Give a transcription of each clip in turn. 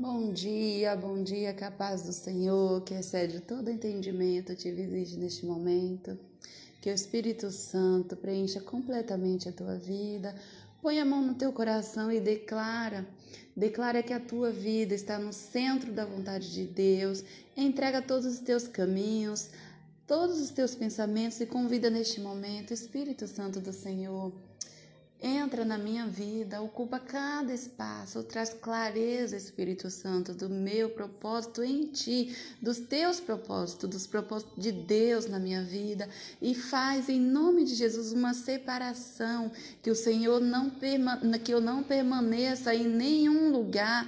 Bom dia, bom dia, que a paz do Senhor, que excede todo entendimento, te visite neste momento. Que o Espírito Santo preencha completamente a tua vida. Põe a mão no teu coração e declara. Declara que a tua vida está no centro da vontade de Deus. Entrega todos os teus caminhos, todos os teus pensamentos e convida neste momento, Espírito Santo do Senhor Entra na minha vida, ocupa cada espaço, traz clareza, Espírito Santo, do meu propósito em ti, dos teus propósitos, dos propósitos de Deus na minha vida e faz em nome de Jesus uma separação, que o Senhor não que eu não permaneça em nenhum lugar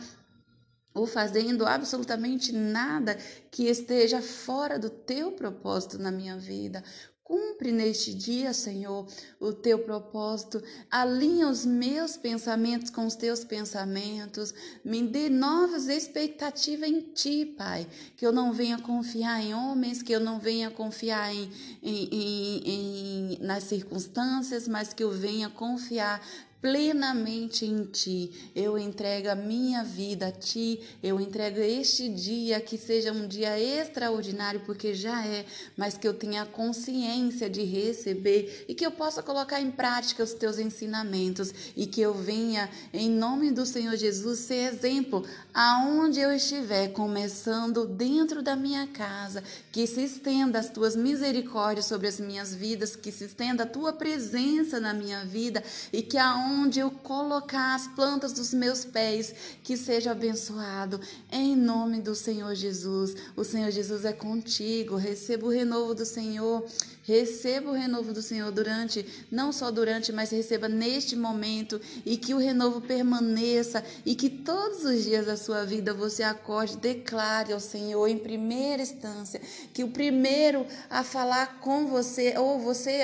ou fazendo absolutamente nada que esteja fora do teu propósito na minha vida. Cumpre neste dia, Senhor, o teu propósito. Alinha os meus pensamentos com os teus pensamentos. Me dê novas expectativas em ti, Pai. Que eu não venha confiar em homens, que eu não venha confiar em, em, em, em nas circunstâncias, mas que eu venha confiar plenamente em ti. Eu entrego a minha vida a ti, eu entrego este dia que seja um dia extraordinário, porque já é, mas que eu tenha consciência de receber e que eu possa colocar em prática os teus ensinamentos e que eu venha, em nome do Senhor Jesus, ser exemplo aonde eu estiver, começando dentro da minha casa, que se estenda as tuas misericórdias sobre as minhas vidas, que se estenda a tua presença na minha vida e que aonde onde eu colocar as plantas dos meus pés, que seja abençoado em nome do Senhor Jesus. O Senhor Jesus é contigo. Receba o renovo do Senhor. Receba o renovo do Senhor durante, não só durante, mas receba neste momento. E que o renovo permaneça. E que todos os dias da sua vida você acorde, declare ao Senhor em primeira instância que o primeiro a falar com você ou você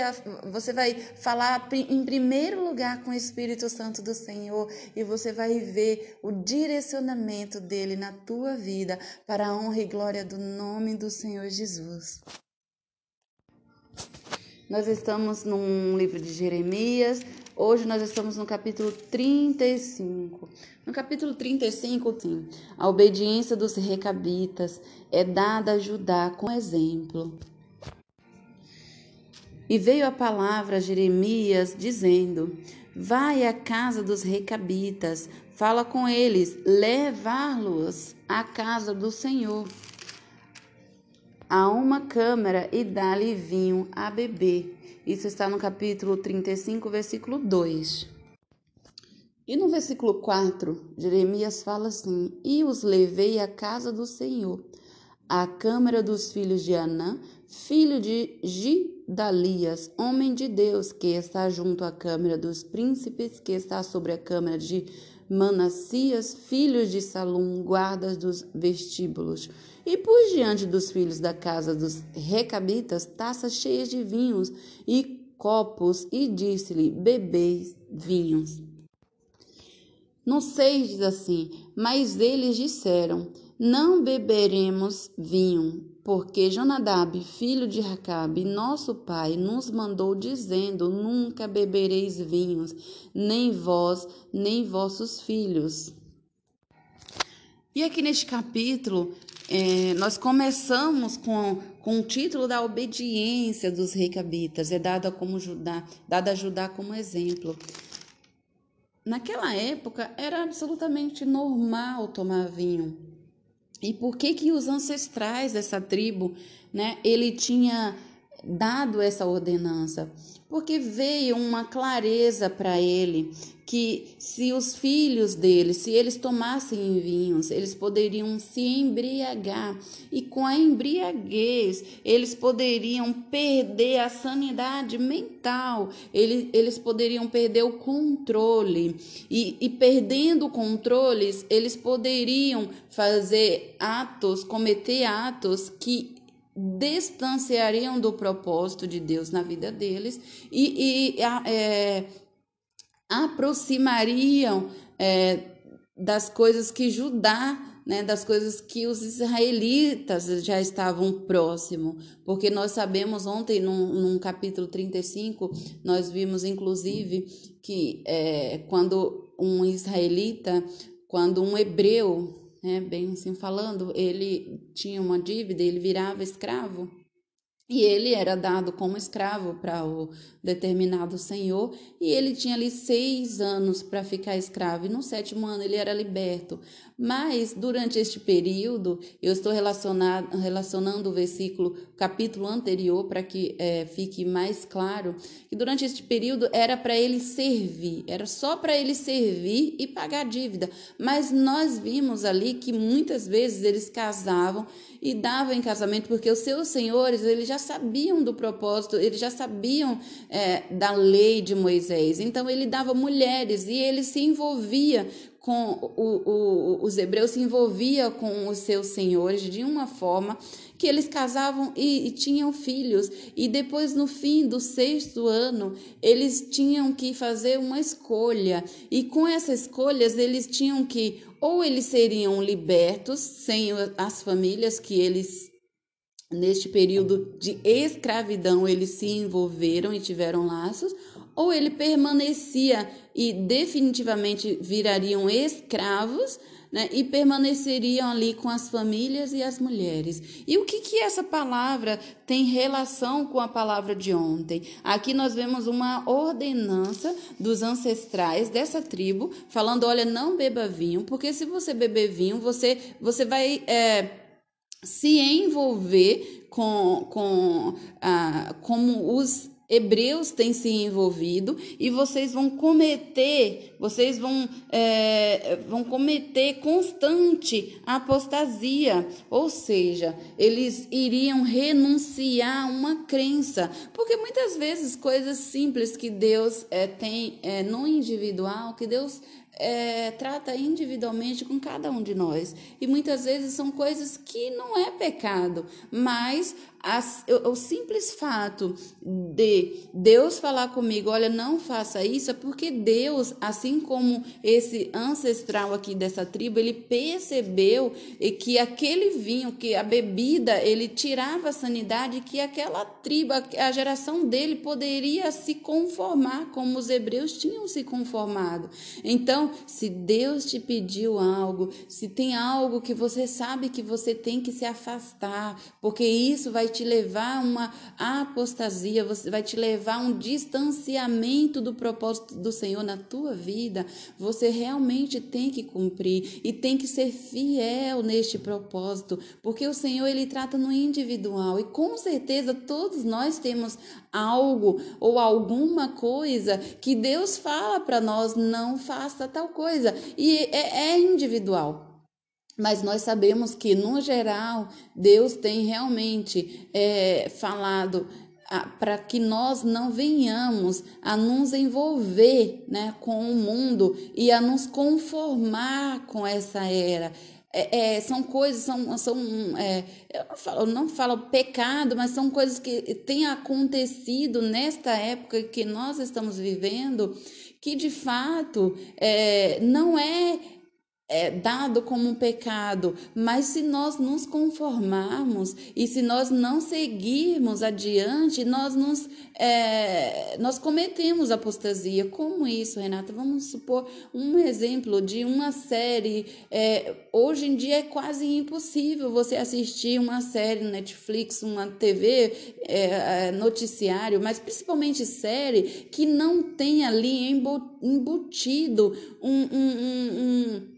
você vai falar em primeiro lugar com o Espírito Santo do Senhor. E você vai ver o direcionamento dele na tua vida para a honra e glória do nome do Senhor Jesus. Nós estamos num livro de Jeremias. Hoje nós estamos no capítulo 35. No capítulo 35, sim, a obediência dos recabitas é dada a Judá com exemplo. E veio a palavra a Jeremias dizendo: Vai à casa dos recabitas, fala com eles, levar-los à casa do Senhor a uma câmara e dá-lhe vinho a beber. Isso está no capítulo 35, versículo 2. E no versículo 4, Jeremias fala assim: E os levei à casa do Senhor, à câmara dos filhos de Anã, filho de Gidalias, homem de Deus, que está junto à câmara dos príncipes, que está sobre a câmara de Manassias, filhos de Salum, guardas dos vestíbulos. E pus diante dos filhos da casa dos recabitas taças cheias de vinhos e copos, e disse-lhe: Bebeis vinhos. No seis diz assim: Mas eles disseram: Não beberemos vinho, porque Jonadab, filho de Racabe, nosso pai, nos mandou dizendo: Nunca bebereis vinhos, nem vós, nem vossos filhos. E aqui neste capítulo, é, nós começamos com, com o título da obediência dos recabitas, é dada como Judá, dada a Judá como exemplo. Naquela época era absolutamente normal tomar vinho. E por que que os ancestrais dessa tribo, né, ele tinha dado essa ordenança? Porque veio uma clareza para ele que se os filhos dele, se eles tomassem vinhos, eles poderiam se embriagar e com a embriaguez eles poderiam perder a sanidade mental, eles, eles poderiam perder o controle e, e perdendo controles eles poderiam fazer atos, cometer atos que distanciariam do propósito de Deus na vida deles e, e é, aproximariam é, das coisas que Judá, né, das coisas que os israelitas já estavam próximo, porque nós sabemos ontem, num, num capítulo 35, nós vimos inclusive que é, quando um israelita, quando um hebreu né, bem assim falando, ele tinha uma dívida, ele virava escravo. E ele era dado como escravo para o determinado senhor, e ele tinha ali seis anos para ficar escravo, e no sétimo ano ele era liberto. Mas durante este período, eu estou relacionando o versículo, capítulo anterior, para que é, fique mais claro, que durante este período era para ele servir, era só para ele servir e pagar dívida. Mas nós vimos ali que muitas vezes eles casavam e davam em casamento, porque os seus senhores eles já sabiam do propósito, eles já sabiam é, da lei de Moisés. Então ele dava mulheres e ele se envolvia com o, o, os hebreus se envolvia com os seus senhores de uma forma que eles casavam e, e, tinham filhos. E depois no fim do sexto ano eles tinham que fazer uma escolha. E com essas escolhas eles tinham que ou eles seriam libertos sem as famílias que eles neste período de escravidão eles se envolveram e tiveram laços ou ele permanecia e definitivamente virariam escravos né, e permaneceriam ali com as famílias e as mulheres. E o que, que essa palavra tem relação com a palavra de ontem? Aqui nós vemos uma ordenança dos ancestrais dessa tribo, falando: olha, não beba vinho, porque se você beber vinho, você, você vai. É, se envolver com, com ah, como os hebreus têm se envolvido e vocês vão cometer, vocês vão, é, vão cometer constante apostasia, ou seja, eles iriam renunciar a uma crença, porque muitas vezes coisas simples que Deus é, tem é, no individual, que Deus é, trata individualmente com cada um de nós. E muitas vezes são coisas que não é pecado, mas as, o, o, simples fato de Deus falar comigo, olha, não faça isso, é porque Deus, assim como esse ancestral aqui dessa tribo, ele percebeu que aquele vinho, que a bebida, ele tirava a sanidade, que aquela tribo, a geração dele poderia se conformar como os hebreus tinham se conformado. Então, se Deus te pediu algo, se tem algo que você sabe que você tem que se afastar, porque isso vai te levar a uma apostasia, vai te levar a um distanciamento do propósito do Senhor na tua vida. Você realmente tem que cumprir e tem que ser fiel neste propósito, porque o Senhor ele trata no individual e com certeza todos nós temos algo ou alguma coisa que Deus fala para nós não faça tal coisa e é, é individual. Mas nós sabemos que, no geral, Deus tem realmente é, falado para que nós não venhamos a nos envolver né, com o mundo e a nos conformar com essa era. É, é, são coisas, são, são é, eu, não falo, eu não falo pecado, mas são coisas que têm acontecido nesta época que nós estamos vivendo, que de fato é, não é é, dado como um pecado, mas se nós nos conformarmos e se nós não seguirmos adiante, nós nos é, nós cometemos apostasia. Como isso, Renata? Vamos supor um exemplo de uma série. É, hoje em dia é quase impossível você assistir uma série Netflix, uma TV, é, é, noticiário, mas principalmente série que não tem ali embutido um, um, um, um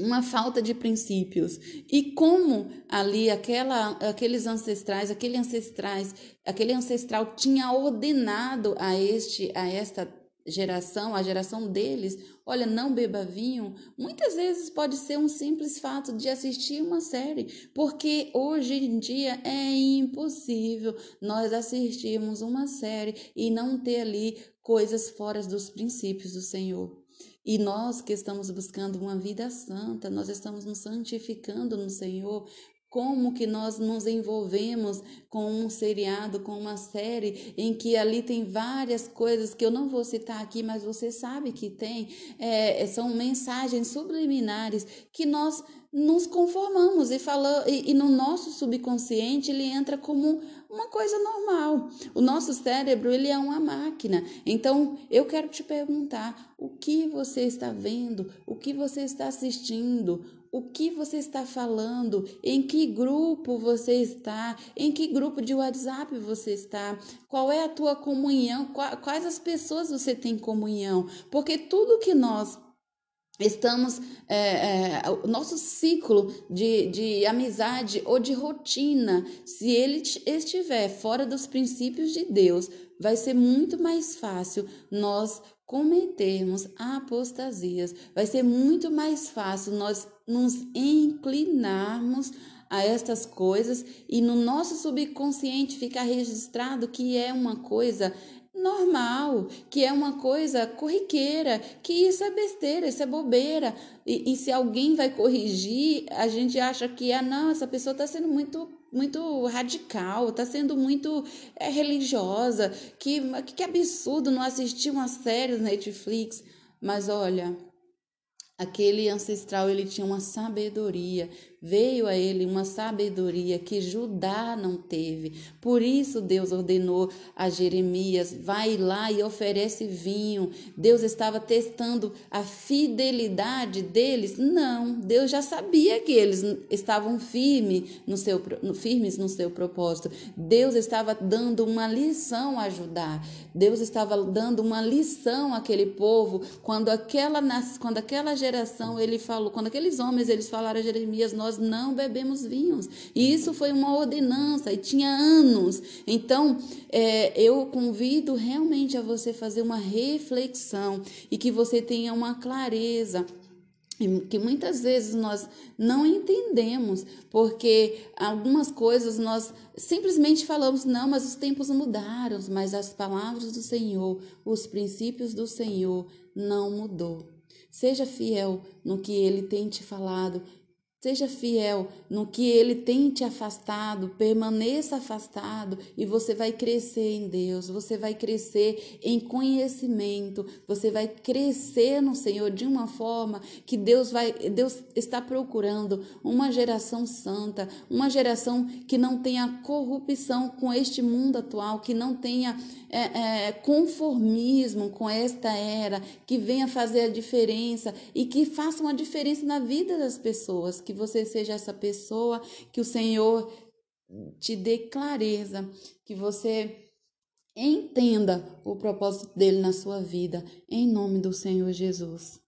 uma falta de princípios. E como ali aquela, aqueles ancestrais, aquele ancestrais, aquele ancestral tinha ordenado a este a esta geração, a geração deles, olha, não beba vinho, muitas vezes pode ser um simples fato de assistir uma série, porque hoje em dia é impossível nós assistirmos uma série e não ter ali coisas fora dos princípios do Senhor. E nós que estamos buscando uma vida santa, nós estamos nos santificando no Senhor, como que nós nos envolvemos com um seriado, com uma série em que ali tem várias coisas que eu não vou citar aqui, mas você sabe que tem, é, são mensagens subliminares que nós nos conformamos e falamos e, e, no nosso subconsciente ele entra como uma coisa normal. O nosso cérebro, ele é uma máquina. Então, eu quero te perguntar, o que você está vendo? O que você está assistindo? o que você está falando, em que grupo você está, em que grupo de WhatsApp você está, qual é a tua comunhão, quais as pessoas você tem comunhão, porque tudo que nós estamos é, é, o nosso ciclo de, de amizade ou de rotina, se ele estiver fora dos princípios de Deus, vai ser muito mais fácil nós cometermos apostasias, vai ser muito mais fácil nós nos inclinarmos a estas coisas e no nosso subconsciente ficar registrado que é uma coisa normal, que é uma coisa corriqueira, que isso é besteira, isso é bobeira. E, e se alguém vai corrigir, a gente acha que, ah, não, essa pessoa está sendo muito muito radical, está sendo muito é, religiosa, que, que absurdo não assistir uma série no Netflix. Mas olha, aquele ancestral ele tinha uma sabedoria Veio a ele uma sabedoria que Judá não teve. Por isso Deus ordenou a Jeremias: vai lá e oferece vinho. Deus estava testando a fidelidade deles? Não, Deus já sabia que eles estavam firmes no seu, firmes no seu propósito. Deus estava dando uma lição a Judá. Deus estava dando uma lição àquele povo quando aquela, quando aquela geração ele falou, quando aqueles homens eles falaram a Jeremias: nós nós não bebemos vinhos. E isso foi uma ordenança e tinha anos. Então, é, eu convido realmente a você fazer uma reflexão e que você tenha uma clareza que muitas vezes nós não entendemos, porque algumas coisas nós simplesmente falamos, não, mas os tempos mudaram, mas as palavras do Senhor, os princípios do Senhor não mudou. Seja fiel no que ele tem te falado Seja fiel no que ele tem te afastado, permaneça afastado e você vai crescer em Deus, você vai crescer em conhecimento, você vai crescer no Senhor de uma forma que Deus vai, Deus está procurando uma geração santa, uma geração que não tenha corrupção com este mundo atual, que não tenha é, é, conformismo com esta era, que venha fazer a diferença e que faça uma diferença na vida das pessoas, que você seja essa pessoa, que o Senhor te dê clareza, que você entenda o propósito dele na sua vida, em nome do Senhor Jesus.